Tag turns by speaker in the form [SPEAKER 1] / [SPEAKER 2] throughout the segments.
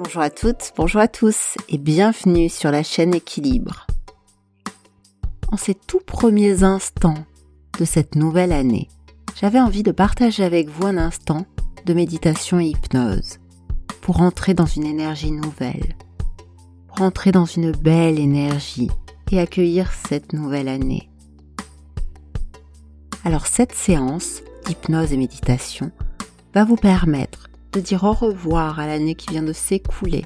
[SPEAKER 1] Bonjour à toutes, bonjour à tous et bienvenue sur la chaîne Équilibre. En ces tout premiers instants de cette nouvelle année, j'avais envie de partager avec vous un instant de méditation et hypnose pour entrer dans une énergie nouvelle, pour entrer dans une belle énergie et accueillir cette nouvelle année. Alors cette séance d'hypnose et méditation va vous permettre de dire au revoir à l'année qui vient de s'écouler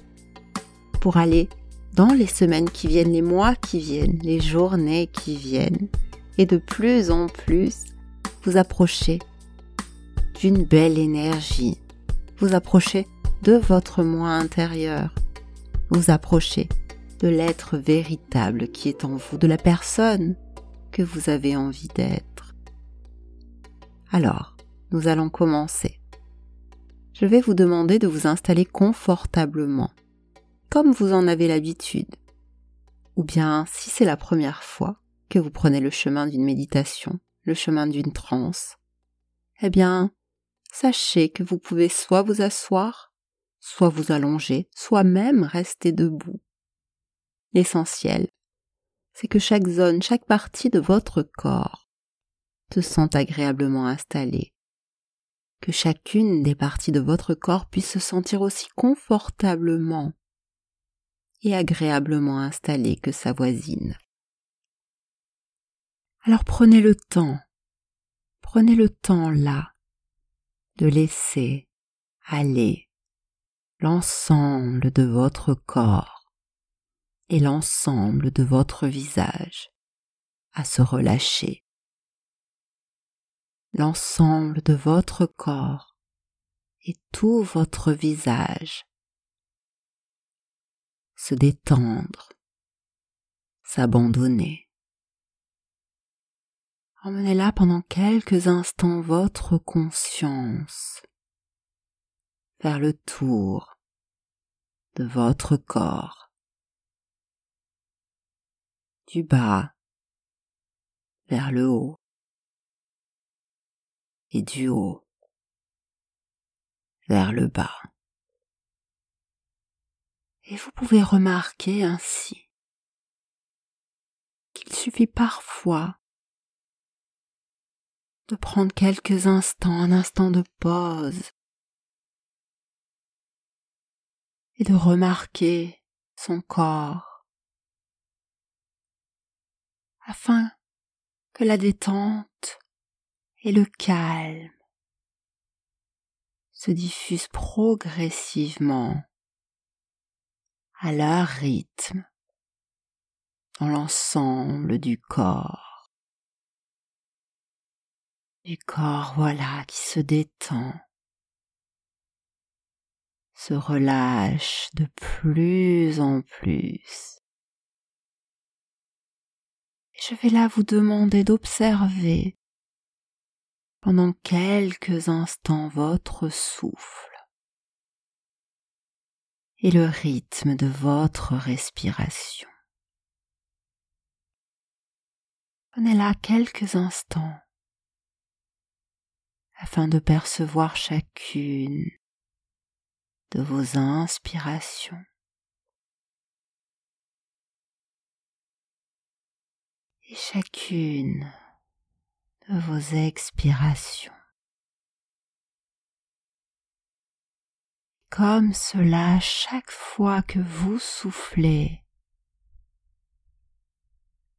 [SPEAKER 1] pour aller dans les semaines qui viennent, les mois qui viennent, les journées qui viennent et de plus en plus vous approcher d'une belle énergie, vous approcher de votre moi intérieur, vous approcher de l'être véritable qui est en vous, de la personne que vous avez envie d'être. Alors, nous allons commencer je vais vous demander de vous installer confortablement, comme vous en avez l'habitude. Ou bien, si c'est la première fois que vous prenez le chemin d'une méditation, le chemin d'une transe, eh bien, sachez que vous pouvez soit vous asseoir, soit vous allonger, soit même rester debout. L'essentiel, c'est que chaque zone, chaque partie de votre corps se sente agréablement installée que chacune des parties de votre corps puisse se sentir aussi confortablement et agréablement installée que sa voisine. Alors prenez le temps, prenez le temps là de laisser aller l'ensemble de votre corps et l'ensemble de votre visage à se relâcher l'ensemble de votre corps et tout votre visage se détendre, s'abandonner. Emmenez là pendant quelques instants votre conscience vers le tour de votre corps, du bas vers le haut et du haut vers le bas. Et vous pouvez remarquer ainsi qu'il suffit parfois de prendre quelques instants, un instant de pause et de remarquer son corps afin que la détente et le calme se diffuse progressivement à leur rythme dans l'ensemble du corps. Du corps, voilà, qui se détend, se relâche de plus en plus. Et je vais là vous demander d'observer pendant quelques instants votre souffle et le rythme de votre respiration. Prenez là quelques instants afin de percevoir chacune de vos inspirations et chacune vos expirations. Comme cela, chaque fois que vous soufflez,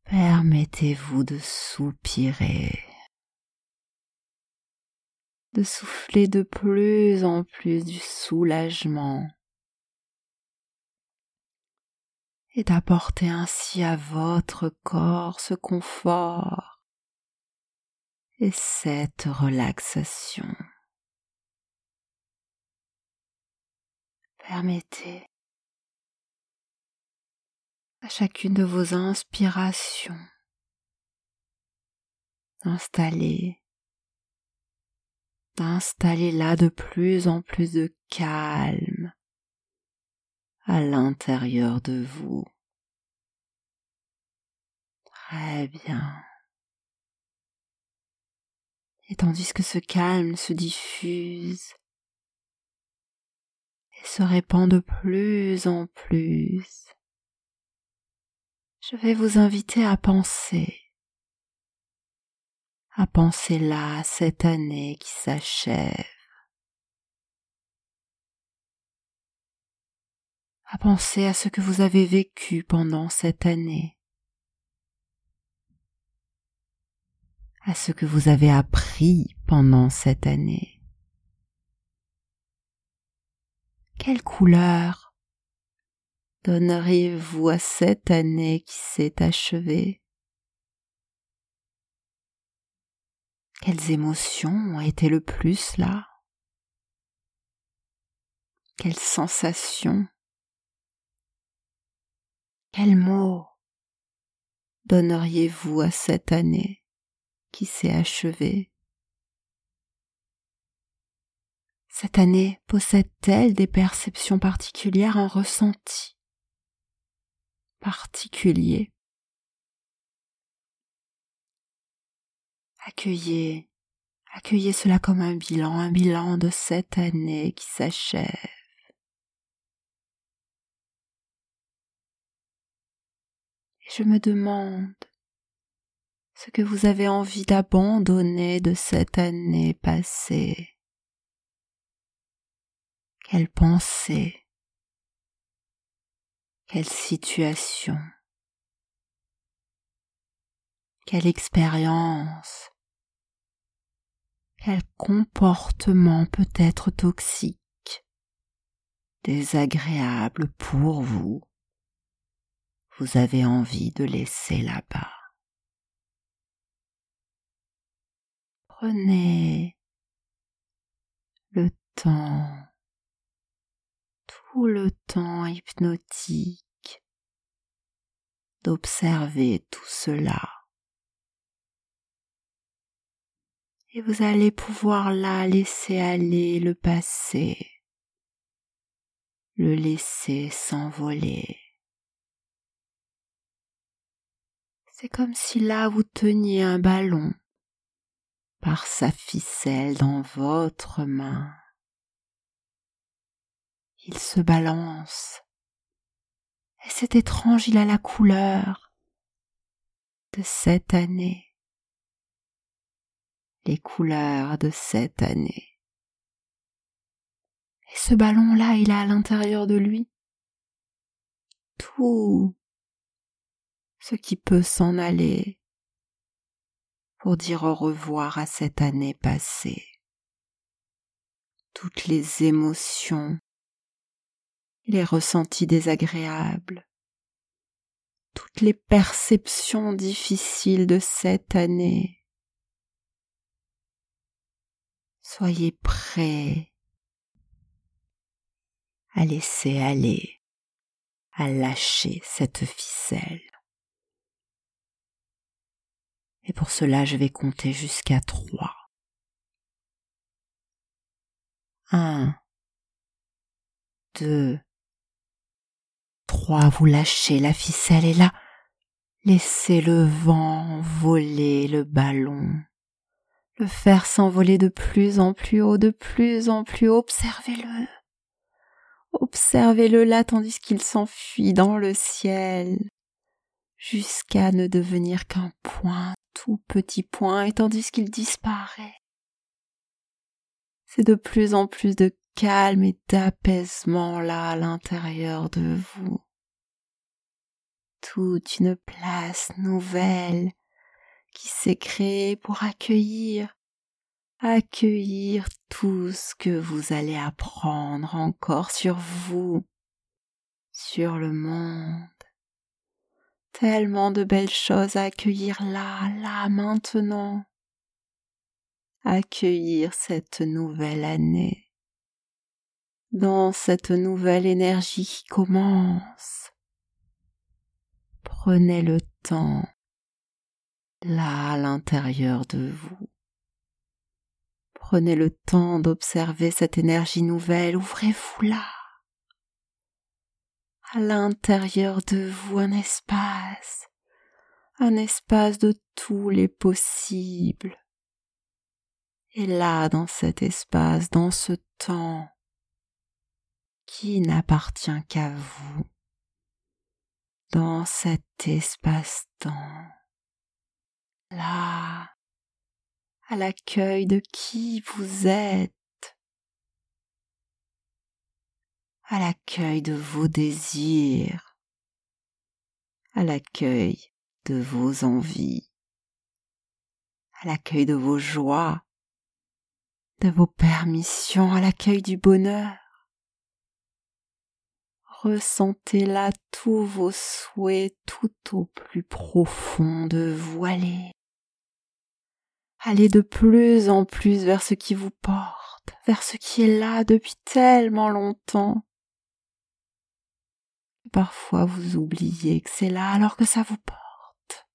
[SPEAKER 1] permettez-vous de soupirer, de souffler de plus en plus du soulagement et d'apporter ainsi à votre corps ce confort et cette relaxation. Permettez à chacune de vos inspirations d'installer d'installer là de plus en plus de calme à l'intérieur de vous. Très bien. Et tandis que ce calme se diffuse et se répand de plus en plus. Je vais vous inviter à penser, à penser là cette année qui s'achève, à penser à ce que vous avez vécu pendant cette année, à ce que vous avez appris pendant cette année. Quelle couleur donneriez-vous à cette année qui s'est achevée? Quelles émotions ont été le plus là? Quelles sensations? Quels mots donneriez-vous à cette année? Qui s'est achevée Cette année possède-t-elle des perceptions particulières, un ressenti particulier? Accueillez, accueillez cela comme un bilan, un bilan de cette année qui s'achève. et je me demande ce que vous avez envie d'abandonner de cette année passée? Quelle pensée, quelle situation, quelle expérience, quel comportement peut être toxique, désagréable pour vous vous avez envie de laisser là-bas? Prenez le temps, tout le temps hypnotique d'observer tout cela. Et vous allez pouvoir là laisser aller le passé, le laisser s'envoler. C'est comme si là vous teniez un ballon par sa ficelle dans votre main. Il se balance et c'est étrange, il a la couleur de cette année. Les couleurs de cette année. Et ce ballon-là, il a à l'intérieur de lui tout ce qui peut s'en aller pour dire au revoir à cette année passée. Toutes les émotions, les ressentis désagréables, toutes les perceptions difficiles de cette année. Soyez prêts à laisser aller, à lâcher cette ficelle. Et pour cela, je vais compter jusqu'à trois. Un, deux, trois. Vous lâchez la ficelle et là, laissez le vent voler le ballon, le faire s'envoler de plus en plus haut, de plus en plus haut. Observez-le. Observez-le là tandis qu'il s'enfuit dans le ciel jusqu'à ne devenir qu'un point tout petit point et tandis qu'il disparaît. C'est de plus en plus de calme et d'apaisement là à l'intérieur de vous. Toute une place nouvelle qui s'est créée pour accueillir, accueillir tout ce que vous allez apprendre encore sur vous, sur le monde tellement de belles choses à accueillir là, là, maintenant. Accueillir cette nouvelle année, dans cette nouvelle énergie qui commence. Prenez le temps, là, à l'intérieur de vous. Prenez le temps d'observer cette énergie nouvelle, ouvrez-vous là à l'intérieur de vous un espace, un espace de tous les possibles. Et là, dans cet espace, dans ce temps qui n'appartient qu'à vous dans cet espace-temps, là, à l'accueil de qui vous êtes, à l'accueil de vos désirs, à l'accueil de vos envies, à l'accueil de vos joies, de vos permissions, à l'accueil du bonheur. Ressentez là tous vos souhaits tout au plus profond de vous. Allez, allez de plus en plus vers ce qui vous porte, vers ce qui est là depuis tellement longtemps. Parfois vous oubliez que c'est là alors que ça vous porte.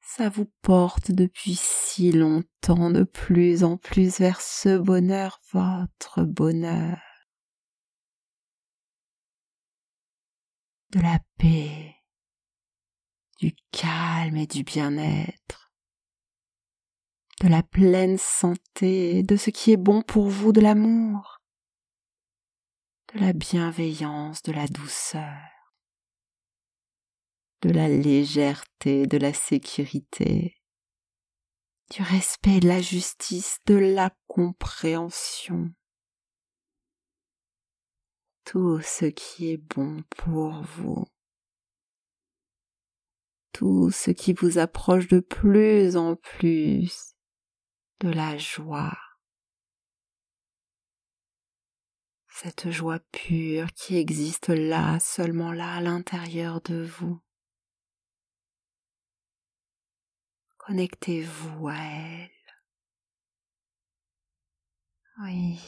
[SPEAKER 1] Ça vous porte depuis si longtemps de plus en plus vers ce bonheur, votre bonheur. De la paix, du calme et du bien-être, de la pleine santé, de ce qui est bon pour vous, de l'amour, de la bienveillance, de la douceur de la légèreté, de la sécurité, du respect, de la justice, de la compréhension. Tout ce qui est bon pour vous. Tout ce qui vous approche de plus en plus de la joie. Cette joie pure qui existe là, seulement là, à l'intérieur de vous. Connectez-vous à elle. Oui,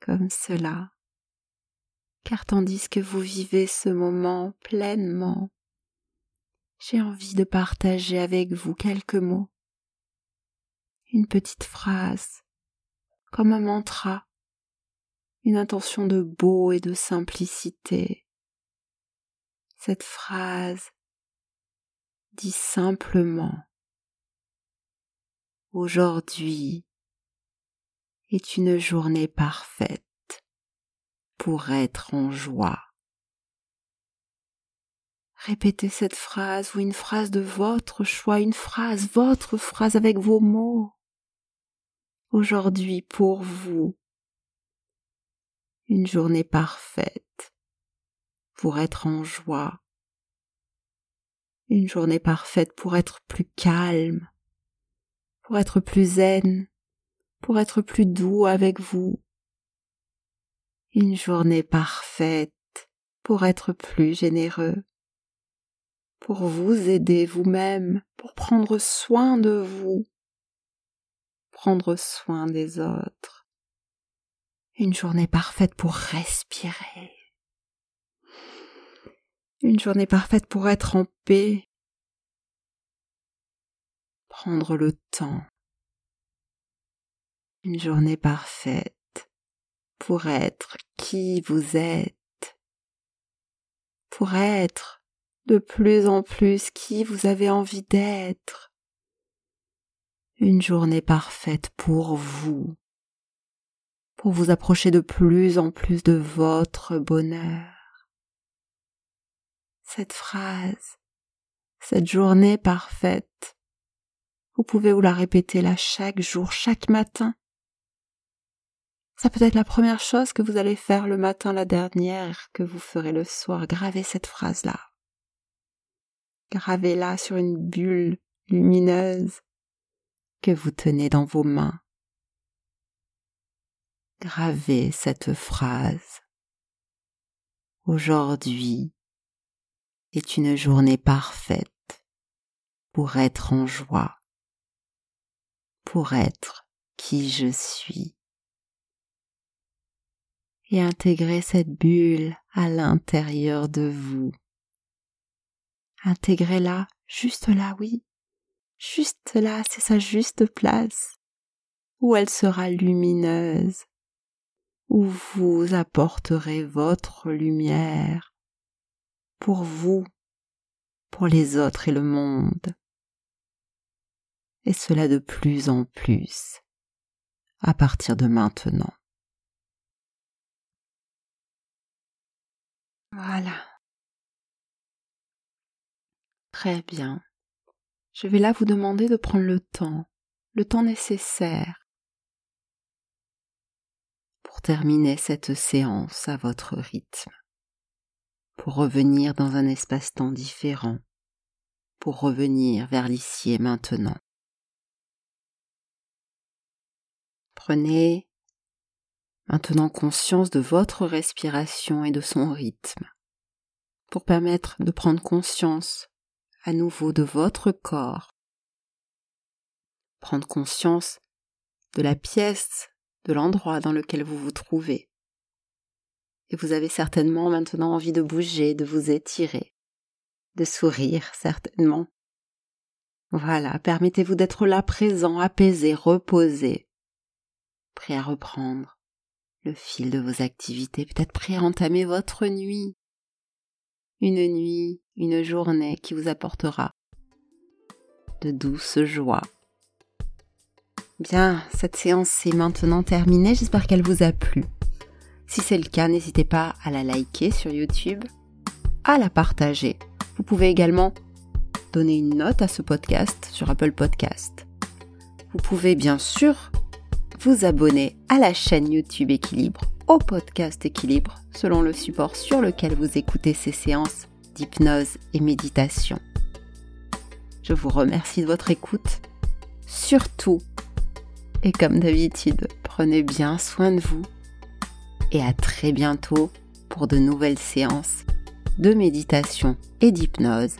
[SPEAKER 1] comme cela. Car tandis que vous vivez ce moment pleinement, j'ai envie de partager avec vous quelques mots, une petite phrase, comme un mantra, une intention de beau et de simplicité. Cette phrase dis simplement Aujourd'hui est une journée parfaite pour être en joie. Répétez cette phrase ou une phrase de votre choix, une phrase, votre phrase avec vos mots. Aujourd'hui pour vous, une journée parfaite pour être en joie une journée parfaite pour être plus calme, pour être plus zen, pour être plus doux avec vous. Une journée parfaite pour être plus généreux, pour vous aider vous-même, pour prendre soin de vous, prendre soin des autres. Une journée parfaite pour respirer une journée parfaite pour être en paix. Prendre le temps. Une journée parfaite pour être qui vous êtes. Pour être de plus en plus qui vous avez envie d'être. Une journée parfaite pour vous. Pour vous approcher de plus en plus de votre bonheur cette phrase, cette journée parfaite. Vous pouvez vous la répéter là chaque jour, chaque matin. Ça peut être la première chose que vous allez faire le matin, la dernière que vous ferez le soir. Gravez cette phrase-là. Gravez-la sur une bulle lumineuse que vous tenez dans vos mains. Gravez cette phrase. Aujourd'hui, est une journée parfaite pour être en joie, pour être qui je suis. Et intégrer cette bulle à l'intérieur de vous. Intégrez-la juste là, oui. Juste là, c'est sa juste place, où elle sera lumineuse, où vous apporterez votre lumière pour vous, pour les autres et le monde. Et cela de plus en plus à partir de maintenant. Voilà. Très bien. Je vais là vous demander de prendre le temps, le temps nécessaire terminer cette séance à votre rythme, pour revenir dans un espace-temps différent, pour revenir vers l'ici et maintenant. Prenez maintenant conscience de votre respiration et de son rythme, pour permettre de prendre conscience à nouveau de votre corps, prendre conscience de la pièce, de l'endroit dans lequel vous vous trouvez. Et vous avez certainement maintenant envie de bouger, de vous étirer, de sourire certainement. Voilà, permettez-vous d'être là présent, apaisé, reposé, prêt à reprendre le fil de vos activités, peut-être prêt à entamer votre nuit. Une nuit, une journée qui vous apportera de douces joies. Bien, cette séance est maintenant terminée, j'espère qu'elle vous a plu. Si c'est le cas, n'hésitez pas à la liker sur YouTube, à la partager. Vous pouvez également donner une note à ce podcast sur Apple Podcast. Vous pouvez bien sûr vous abonner à la chaîne YouTube Équilibre, au podcast Équilibre, selon le support sur lequel vous écoutez ces séances d'hypnose et méditation. Je vous remercie de votre écoute. Surtout, et comme d'habitude, prenez bien soin de vous. Et à très bientôt pour de nouvelles séances de méditation et d'hypnose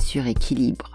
[SPEAKER 1] sur équilibre.